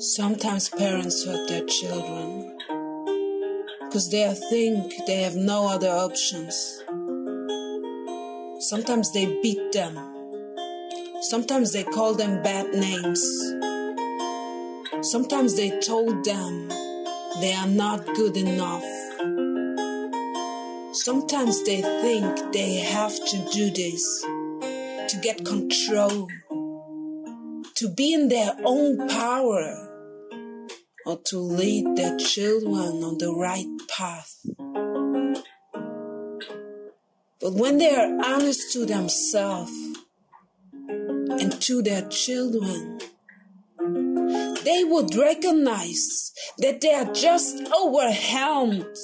Sometimes parents hurt their children because they think they have no other options. Sometimes they beat them. Sometimes they call them bad names. Sometimes they told them they are not good enough. Sometimes they think they have to do this to get control, to be in their own power or to lead their children on the right path. But when they are honest to themselves and to their children, they would recognize that they are just overwhelmed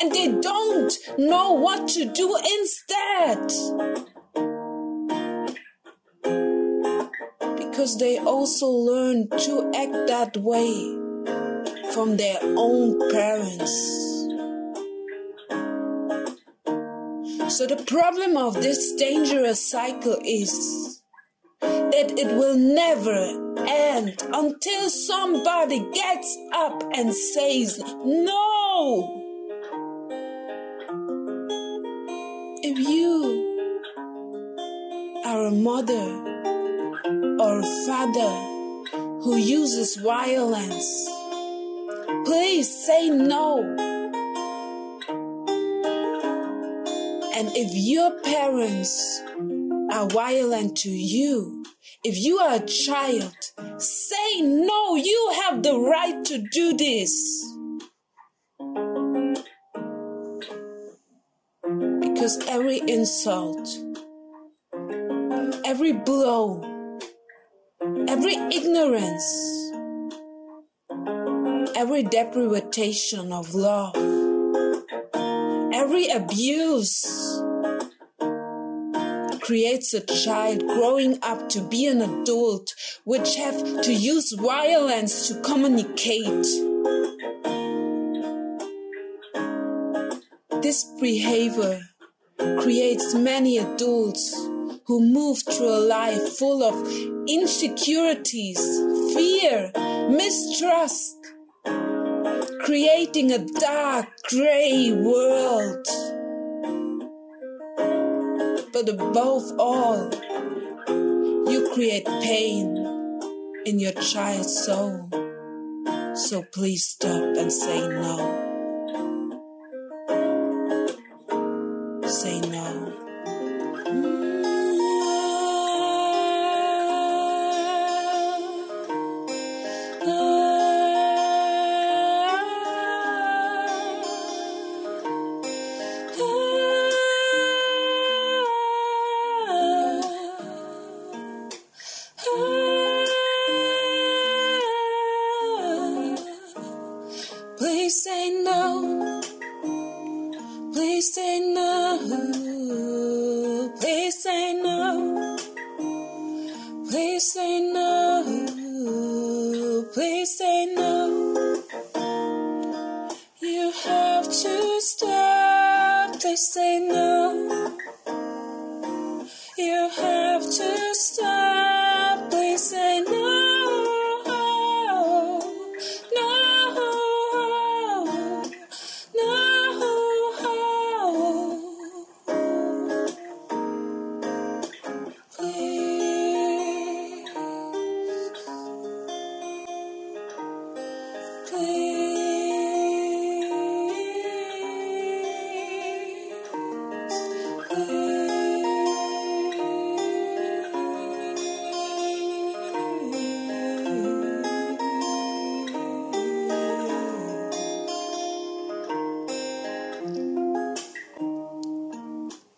and they don't know what to do instead. Because they also learn to act that way from their own parents. So, the problem of this dangerous cycle is that it will never end until somebody gets up and says, No! If you are a mother or father who uses violence, Please say no. And if your parents are violent to you, if you are a child, say no. You have the right to do this. Because every insult, every blow, every ignorance, every deprivation of love, every abuse creates a child growing up to be an adult which have to use violence to communicate. This behavior creates many adults who move through a life full of insecurities, fear, mistrust, creating a dark, gray world. But above all, you create pain in your child's soul. So please stop and say no. Please say no. Please say no. Please say no. Please say no. Please say no. You have to stop. Please say no. You have to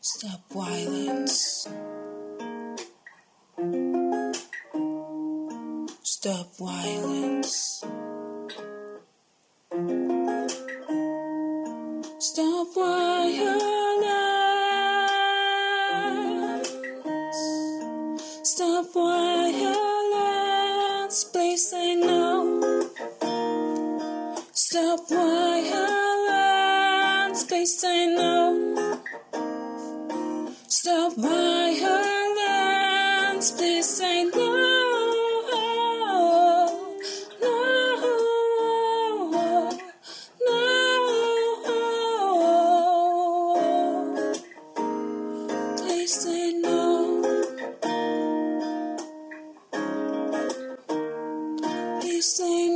Stop violence. Stop violence. Stop violence. Stop violence. Please say no. Stop violence. Please say no. Stop violence. Please say no, no, no. Please say no. Please say